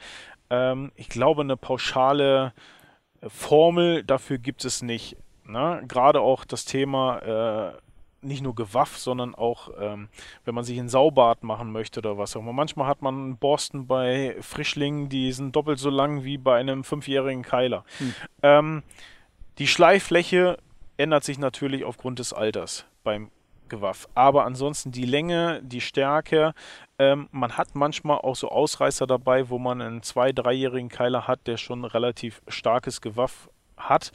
Ähm, ich glaube, eine pauschale Formel dafür gibt es nicht. Ne? Gerade auch das Thema äh, nicht nur Gewaff, sondern auch, ähm, wenn man sich ein Saubad machen möchte oder was auch immer. Manchmal hat man Borsten bei Frischlingen, die sind doppelt so lang wie bei einem fünfjährigen Keiler. Hm. Ähm, die Schleiffläche ändert sich natürlich aufgrund des Alters beim Gewaff. Aber ansonsten die Länge, die Stärke, ähm, man hat manchmal auch so Ausreißer dabei, wo man einen zwei-, dreijährigen Keiler hat, der schon relativ starkes Gewaff hat.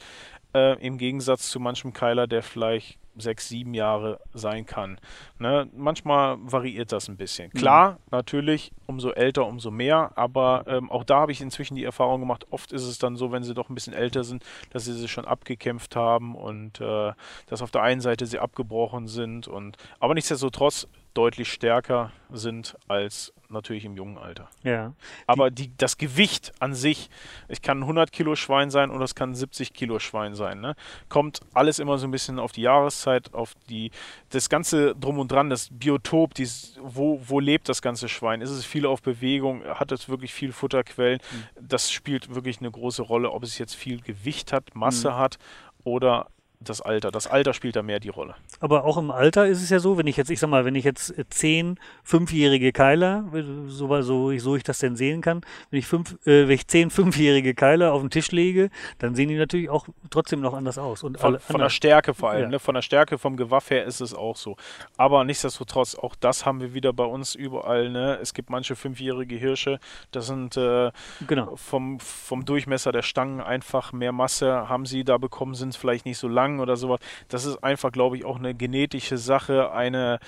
Äh, Im Gegensatz zu manchem Keiler, der vielleicht sechs, sieben Jahre sein kann. Ne? Manchmal variiert das ein bisschen. Mhm. Klar, mhm. natürlich, umso älter, umso mehr, aber ähm, auch da habe ich inzwischen die Erfahrung gemacht, oft ist es dann so, wenn sie doch ein bisschen älter sind, dass sie sich schon abgekämpft haben und äh, dass auf der einen Seite sie abgebrochen sind und aber nichtsdestotrotz deutlich stärker sind als natürlich im jungen Alter. Ja. Aber die, das Gewicht an sich, es kann ein 100 Kilo Schwein sein oder es kann ein 70 Kilo Schwein sein. Ne? Kommt alles immer so ein bisschen auf die Jahreszeit, auf die, das ganze Drum und Dran, das Biotop, dies, wo, wo lebt das ganze Schwein? Ist es viel auf Bewegung? Hat es wirklich viel Futterquellen? Mhm. Das spielt wirklich eine große Rolle, ob es jetzt viel Gewicht hat, Masse mhm. hat oder das Alter. Das Alter spielt da mehr die Rolle. Aber auch im Alter ist es ja so, wenn ich jetzt, ich sag mal, wenn ich jetzt zehn fünfjährige Keiler, so, so, so ich das denn sehen kann, wenn ich, fünf, äh, wenn ich zehn fünfjährige Keiler auf den Tisch lege, dann sehen die natürlich auch trotzdem noch anders aus. Und von, von der Stärke vor allem, ja. ne? von der Stärke vom Gewaff her ist es auch so. Aber nichtsdestotrotz, auch das haben wir wieder bei uns überall. Ne? Es gibt manche fünfjährige Hirsche, das sind äh, genau. vom, vom Durchmesser der Stangen einfach mehr Masse, haben sie da bekommen, sind vielleicht nicht so lang Schlangen oder sowas. Das ist einfach, glaube ich, auch eine genetische Sache, eine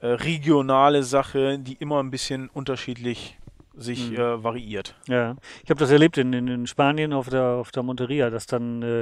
äh, regionale Sache, die immer ein bisschen unterschiedlich sich mhm. äh, variiert. Ja, ich habe das erlebt in, in, in, Spanien auf der, auf der Monteria, dass dann äh,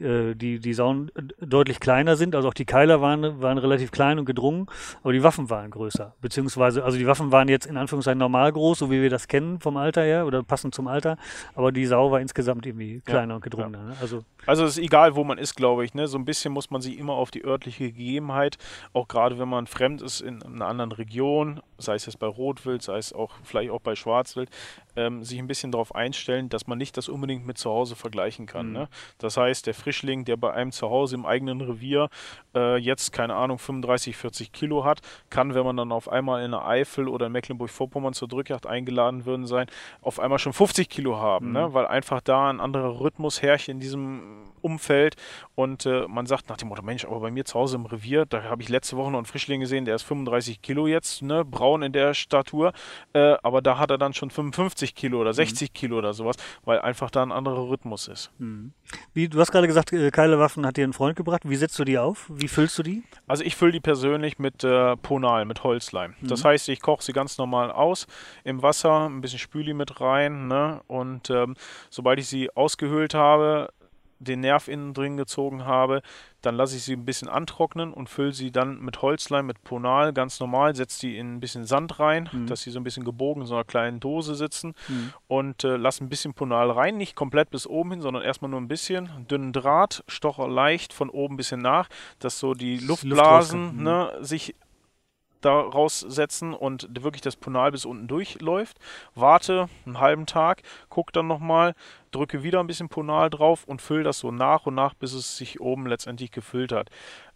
äh die, die Sauen deutlich kleiner sind, also auch die Keiler waren, waren relativ klein und gedrungen, aber die Waffen waren größer. Beziehungsweise, also die Waffen waren jetzt in Anführungszeichen normal groß, so wie wir das kennen vom Alter her oder passend zum Alter, aber die Sau war insgesamt irgendwie kleiner ja, und gedrungener. Ja. Ne? Also, also es ist egal, wo man ist, glaube ich. Ne? So ein bisschen muss man sich immer auf die örtliche Gegebenheit, auch gerade wenn man fremd ist in einer anderen Region, sei es jetzt bei Rotwild, sei es auch vielleicht auch bei Schwarz, Schwarzwild, ähm, sich ein bisschen darauf einstellen, dass man nicht das unbedingt mit zu Hause vergleichen kann. Mhm. Ne? Das heißt, der Frischling, der bei einem zu Hause im eigenen Revier äh, jetzt, keine Ahnung, 35, 40 Kilo hat, kann, wenn man dann auf einmal in der Eifel oder in Mecklenburg-Vorpommern zur Drückjagd eingeladen würden sein, auf einmal schon 50 Kilo haben, ne? mhm. ne? weil einfach da ein anderer Rhythmus herrscht in diesem Umfeld und äh, man sagt nach dem Motto, Mensch, aber bei mir zu Hause im Revier, da habe ich letzte Woche noch einen Frischling gesehen, der ist 35 Kilo jetzt, ne, braun in der Statur, äh, aber da hat er dann schon 55 Kilo oder 60 mhm. Kilo oder sowas, weil einfach da ein anderer Rhythmus ist. Mhm. Wie, du hast gerade gesagt, äh, Keile Waffen hat dir ein Freund gebracht. Wie setzt du die auf? Wie füllst du die? Also ich fülle die persönlich mit äh, Ponal, mit Holzleim. Mhm. Das heißt, ich koche sie ganz normal aus im Wasser, ein bisschen Spüli mit rein ne? und ähm, sobald ich sie ausgehöhlt habe, den Nerv innen drin gezogen habe, dann lasse ich sie ein bisschen antrocknen und fülle sie dann mit Holzleim, mit Ponal ganz normal, setze die in ein bisschen Sand rein, mhm. dass sie so ein bisschen gebogen in so einer kleinen Dose sitzen mhm. und äh, lasse ein bisschen Ponal rein, nicht komplett bis oben hin, sondern erstmal nur ein bisschen, dünnen Draht, stocher leicht von oben ein bisschen nach, dass so die Luftblasen mhm. ne, sich daraus setzen und wirklich das Ponal bis unten durchläuft. Warte einen halben Tag, guck dann nochmal, drücke wieder ein bisschen Ponal drauf und fülle das so nach und nach, bis es sich oben letztendlich gefüllt hat.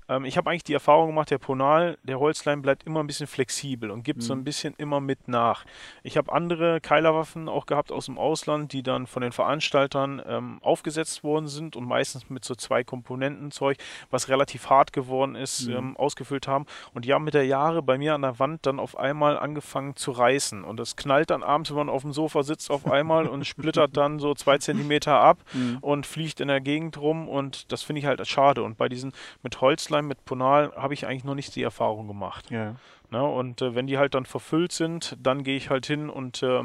Ähm, ich habe eigentlich die Erfahrung gemacht, der Ponal, der Holzleim bleibt immer ein bisschen flexibel und gibt mhm. so ein bisschen immer mit nach. Ich habe andere Keilerwaffen auch gehabt aus dem Ausland, die dann von den Veranstaltern ähm, aufgesetzt worden sind und meistens mit so zwei Komponenten Zeug, was relativ hart geworden ist, mhm. ähm, ausgefüllt haben. Und die haben mit der Jahre bei mir an der Wand dann auf einmal angefangen zu reißen. Und das knallt dann abends, wenn man auf dem Sofa sitzt, auf einmal und splittert dann so zwei Zentimeter ab mhm. und fliegt in der Gegend rum. Und das finde ich halt schade. Und bei diesen mit Holzleim Slime mit Ponal habe ich eigentlich noch nicht die Erfahrung gemacht. Ja. Ne, und äh, wenn die halt dann verfüllt sind, dann gehe ich halt hin und äh,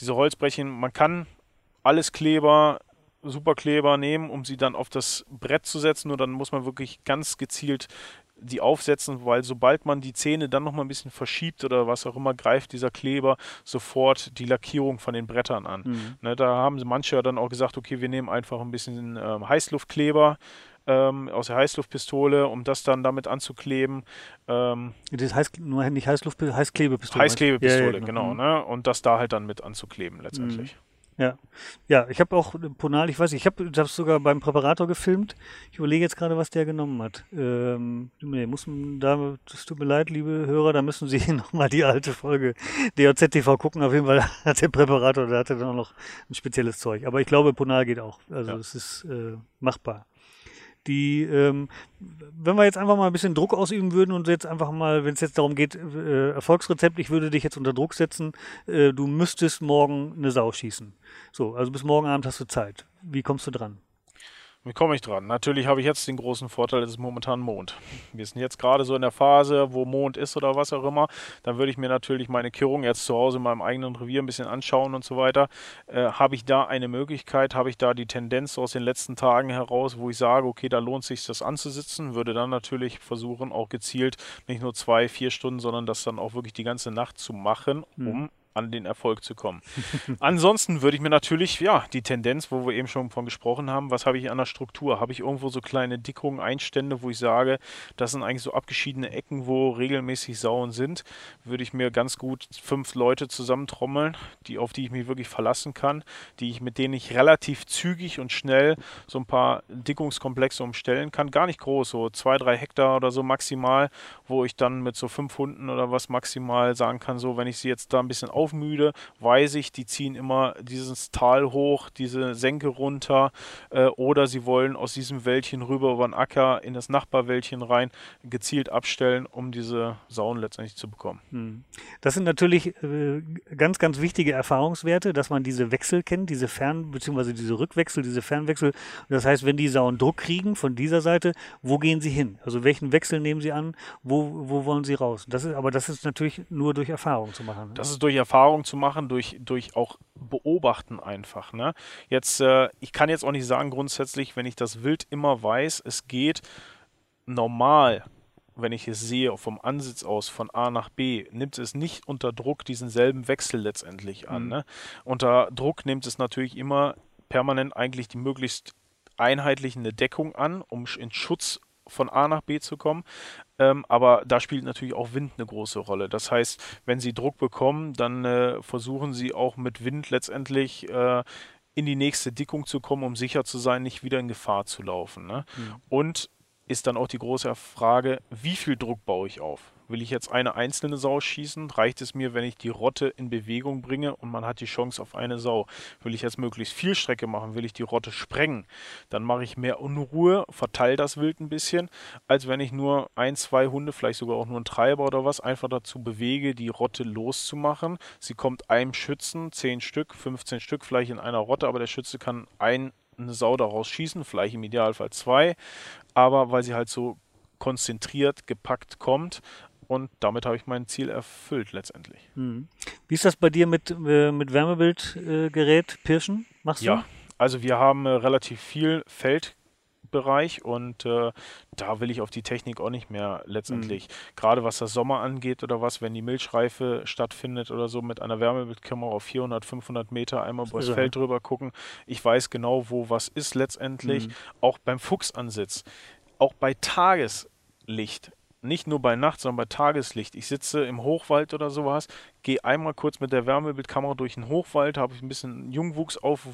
diese Holzbrechen, man kann alles Kleber, Superkleber nehmen, um sie dann auf das Brett zu setzen, nur dann muss man wirklich ganz gezielt die aufsetzen, weil sobald man die Zähne dann nochmal ein bisschen verschiebt oder was auch immer, greift dieser Kleber sofort die Lackierung von den Brettern an. Mhm. Ne, da haben manche dann auch gesagt, okay, wir nehmen einfach ein bisschen ähm, Heißluftkleber, ähm, aus der Heißluftpistole, um das dann damit anzukleben. Ähm, das heißt nur nicht Heißluft, Heißklebepistole. Heißklebepistole, ja, ja, genau. genau mhm. ne? Und das da halt dann mit anzukleben letztendlich. Mhm. Ja, ja, ich habe auch Ponal, ich weiß nicht, ich habe das sogar beim Präparator gefilmt. Ich überlege jetzt gerade, was der genommen hat. Ähm, nee, muss man, da, das tut mir leid, liebe Hörer, da müssen Sie (laughs) nochmal die alte Folge DOZ-TV gucken. Auf jeden Fall (laughs) hat der Präparator, der hatte dann auch noch ein spezielles Zeug. Aber ich glaube, Ponal geht auch. Also es ja. ist äh, machbar die, ähm, wenn wir jetzt einfach mal ein bisschen Druck ausüben würden und jetzt einfach mal, wenn es jetzt darum geht, äh, Erfolgsrezept, ich würde dich jetzt unter Druck setzen, äh, du müsstest morgen eine Sau schießen. So, also bis morgen Abend hast du Zeit. Wie kommst du dran? Wie komme ich dran? Natürlich habe ich jetzt den großen Vorteil, es ist momentan Mond. Wir sind jetzt gerade so in der Phase, wo Mond ist oder was auch immer. Dann würde ich mir natürlich meine Kirrung jetzt zu Hause in meinem eigenen Revier ein bisschen anschauen und so weiter. Äh, habe ich da eine Möglichkeit? Habe ich da die Tendenz aus den letzten Tagen heraus, wo ich sage, okay, da lohnt sich das anzusitzen? Würde dann natürlich versuchen, auch gezielt nicht nur zwei, vier Stunden, sondern das dann auch wirklich die ganze Nacht zu machen, um mhm an den Erfolg zu kommen. (laughs) Ansonsten würde ich mir natürlich, ja, die Tendenz, wo wir eben schon von gesprochen haben, was habe ich an der Struktur? Habe ich irgendwo so kleine Dickungen, Einstände, wo ich sage, das sind eigentlich so abgeschiedene Ecken, wo regelmäßig Sauen sind, würde ich mir ganz gut fünf Leute zusammentrommeln, die, auf die ich mich wirklich verlassen kann, die ich, mit denen ich relativ zügig und schnell so ein paar Dickungskomplexe umstellen kann. Gar nicht groß, so zwei, drei Hektar oder so maximal, wo ich dann mit so fünf Hunden oder was maximal sagen kann, so wenn ich sie jetzt da ein bisschen auf aufmüde, weiß ich, die ziehen immer dieses Tal hoch, diese Senke runter äh, oder sie wollen aus diesem Wäldchen rüber über den Acker in das Nachbarwäldchen rein gezielt abstellen, um diese Sauen letztendlich zu bekommen. Hm. Das sind natürlich äh, ganz, ganz wichtige Erfahrungswerte, dass man diese Wechsel kennt, diese Fern- bzw. diese Rückwechsel, diese Fernwechsel. Das heißt, wenn die Sauen Druck kriegen von dieser Seite, wo gehen sie hin? Also welchen Wechsel nehmen sie an? Wo, wo wollen sie raus? Das ist, aber das ist natürlich nur durch Erfahrung zu machen. Ne? Das ist durch Erfahrung Erfahrung zu machen durch, durch auch Beobachten einfach. Ne? Jetzt, äh, ich kann jetzt auch nicht sagen grundsätzlich, wenn ich das Wild immer weiß, es geht normal, wenn ich es sehe, vom Ansitz aus von A nach B, nimmt es nicht unter Druck diesen selben Wechsel letztendlich an. Mhm. Ne? Unter Druck nimmt es natürlich immer permanent eigentlich die möglichst einheitliche Deckung an, um in Schutz von A nach B zu kommen. Ähm, aber da spielt natürlich auch Wind eine große Rolle. Das heißt, wenn sie Druck bekommen, dann äh, versuchen sie auch mit Wind letztendlich äh, in die nächste Dickung zu kommen, um sicher zu sein, nicht wieder in Gefahr zu laufen. Ne? Mhm. Und ist dann auch die große Frage, wie viel Druck baue ich auf? Will ich jetzt eine einzelne Sau schießen? Reicht es mir, wenn ich die Rotte in Bewegung bringe und man hat die Chance auf eine Sau? Will ich jetzt möglichst viel Strecke machen? Will ich die Rotte sprengen? Dann mache ich mehr Unruhe, verteile das Wild ein bisschen, als wenn ich nur ein, zwei Hunde, vielleicht sogar auch nur einen Treiber oder was, einfach dazu bewege, die Rotte loszumachen. Sie kommt einem Schützen, 10 Stück, 15 Stück vielleicht in einer Rotte, aber der Schütze kann ein eine Sau daraus schießen, vielleicht im Idealfall zwei, aber weil sie halt so konzentriert, gepackt kommt, und damit habe ich mein Ziel erfüllt letztendlich. Hm. Wie ist das bei dir mit, äh, mit Wärmebildgerät Pirschen? Machst du? Ja, also wir haben äh, relativ viel Feldbereich und äh, da will ich auf die Technik auch nicht mehr letztendlich. Mhm. Gerade was das Sommer angeht oder was, wenn die Milchreife stattfindet oder so mit einer Wärmebildkamera auf 400, 500 Meter einmal über das Feld drüber gucken. Ich weiß genau, wo was ist letztendlich. Mhm. Auch beim Fuchsansitz, auch bei Tageslicht nicht nur bei Nacht, sondern bei Tageslicht. Ich sitze im Hochwald oder sowas, gehe einmal kurz mit der Wärmebildkamera durch den Hochwald, habe ich ein bisschen Jungwuchs auf,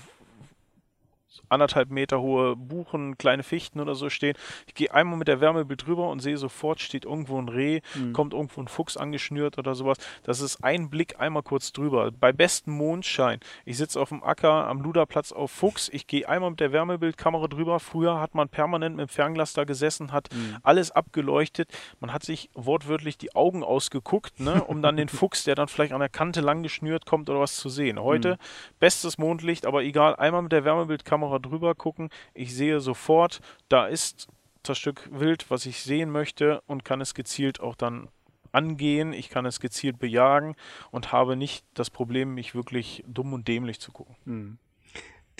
anderthalb Meter hohe Buchen, kleine Fichten oder so stehen. Ich gehe einmal mit der Wärmebild drüber und sehe sofort, steht irgendwo ein Reh, mhm. kommt irgendwo ein Fuchs angeschnürt oder sowas. Das ist ein Blick einmal kurz drüber. Bei bestem Mondschein. Ich sitze auf dem Acker am Luderplatz auf Fuchs. Ich gehe einmal mit der Wärmebildkamera drüber. Früher hat man permanent mit dem Fernglas da gesessen, hat mhm. alles abgeleuchtet. Man hat sich wortwörtlich die Augen ausgeguckt, ne, um dann den (laughs) Fuchs, der dann vielleicht an der Kante lang geschnürt kommt oder was zu sehen. Heute mhm. bestes Mondlicht, aber egal, einmal mit der Wärmebildkamera drüber gucken. Ich sehe sofort, da ist das Stück Wild, was ich sehen möchte und kann es gezielt auch dann angehen. Ich kann es gezielt bejagen und habe nicht das Problem, mich wirklich dumm und dämlich zu gucken. Mhm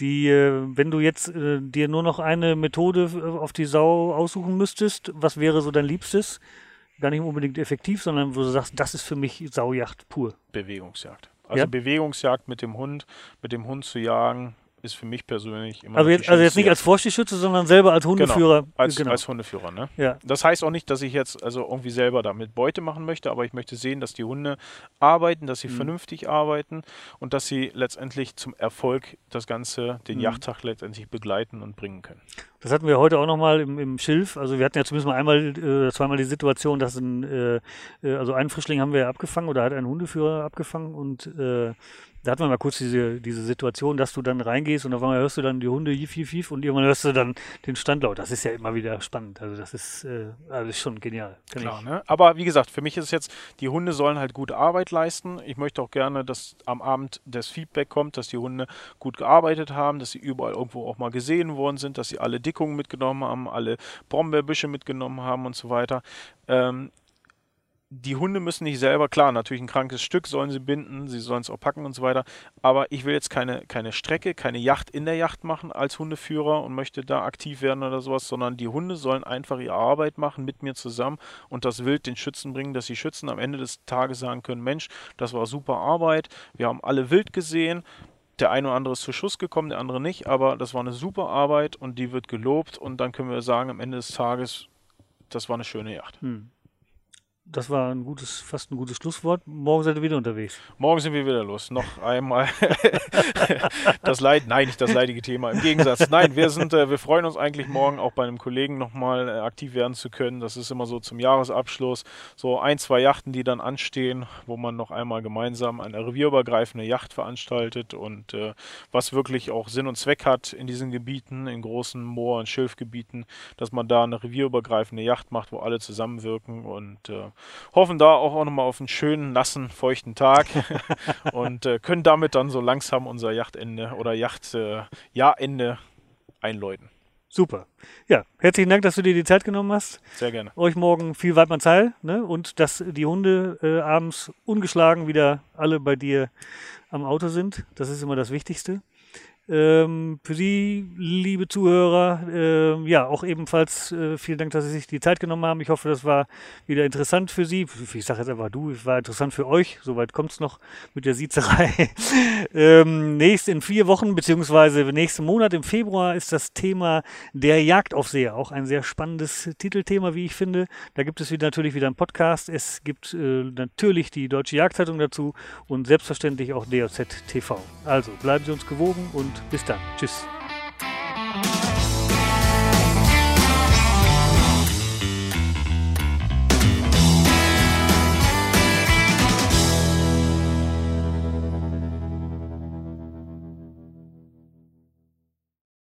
Die, äh, wenn du jetzt äh, dir nur noch eine Methode äh, auf die Sau aussuchen müsstest, was wäre so dein Liebstes? Gar nicht unbedingt effektiv, sondern wo du sagst, das ist für mich Saujacht pur. Bewegungsjagd. Also Ja? Bewegungsjagd mit dem Hund, mit dem Hund zu jagen, ist für mich persönlich immer Also jetzt, also jetzt nicht als Vorstehschütze, sondern selber als Hundeführer. Genau, als, Genau. als Hundeführer. Ne? ja. Das heißt auch nicht, dass ich jetzt also irgendwie selber damit Beute machen möchte, aber ich möchte sehen, dass die Hunde arbeiten, dass sie Mhm. vernünftig arbeiten und dass sie letztendlich zum Erfolg das Ganze, den Mhm. Jagdtag letztendlich begleiten und bringen können. Das hatten wir heute auch nochmal im, im Schilf. Also wir hatten ja zumindest mal einmal, äh, zweimal die Situation, dass ein, äh, also einen Frischling haben wir ja abgefangen oder hat einen Hundeführer abgefangen und äh, da hatten wir mal kurz diese, diese Situation, dass du dann reingehst und auf einmal hörst du dann die Hunde jif, jif, jif und irgendwann hörst du dann den Standlaut. Das ist ja immer wieder spannend. Also das ist, äh, also ist schon genial. Kann Klar, ich- ne? Aber wie gesagt, für mich ist es jetzt, die Hunde sollen halt gute Arbeit leisten. Ich möchte auch gerne, dass am Abend das Feedback kommt, dass die Hunde gut gearbeitet haben, dass sie überall irgendwo auch mal gesehen worden sind, dass sie alle Dickungen mitgenommen haben, alle Brombeerbüsche mitgenommen haben und so weiter. Ähm, die Hunde müssen nicht selber, klar, natürlich ein krankes Stück sollen sie binden, sie sollen es auch packen und so weiter. Aber ich will jetzt keine, keine Strecke, keine Yacht in der Yacht machen als Hundeführer und möchte da aktiv werden oder sowas, sondern die Hunde sollen einfach ihre Arbeit machen mit mir zusammen und das Wild den Schützen bringen, dass die Schützen am Ende des Tages sagen können, Mensch, das war super Arbeit, wir haben alle Wild gesehen, der eine oder andere ist zu Schuss gekommen, der andere nicht, aber das war eine super Arbeit und die wird gelobt und dann können wir sagen, am Ende des Tages, das war eine schöne Yacht. Hm. Das war ein gutes, fast ein gutes Schlusswort. Morgen seid ihr wieder unterwegs. Morgen sind wir wieder los. Noch einmal (laughs) das Leid, nein, nicht das leidige Thema. Im Gegensatz, nein, wir sind, äh, wir freuen uns eigentlich morgen auch bei einem Kollegen nochmal äh, aktiv werden zu können. Das ist immer so zum Jahresabschluss so ein, zwei Yachten, die dann anstehen, wo man noch einmal gemeinsam eine revierübergreifende Yacht veranstaltet und äh, was wirklich auch Sinn und Zweck hat in diesen Gebieten, in großen Moor- und Schilfgebieten, dass man da eine revierübergreifende Yacht macht, wo alle zusammenwirken und äh, hoffen da auch, auch nochmal auf einen schönen, nassen, feuchten Tag (laughs) und äh, können damit dann so langsam unser Yachtende oder Yacht-Jahrende einläuten. Super. Ja, herzlichen Dank, dass du dir die Zeit genommen hast. Sehr gerne. Euch morgen viel Weidmannsheil ne? und dass die Hunde äh, abends ungeschlagen wieder alle bei dir am Auto sind. Das ist immer das Wichtigste. Ähm, für Sie, liebe Zuhörer, ähm, ja, auch ebenfalls äh, vielen Dank, dass Sie sich die Zeit genommen haben. Ich hoffe, das war wieder interessant für Sie. Ich sage jetzt einfach du, es war interessant für euch. Soweit kommt es noch mit der Siezerei. (laughs) ähm, nächst in vier Wochen, beziehungsweise nächsten Monat im Februar ist das Thema der Jagdaufseher. Auch ein sehr spannendes Titelthema, wie ich finde. Da gibt es wieder, natürlich wieder einen Podcast. Es gibt äh, natürlich die Deutsche Jagdzeitung dazu und selbstverständlich auch DOZ TV. Also bleiben Sie uns gewogen und bis dann. Tschüss.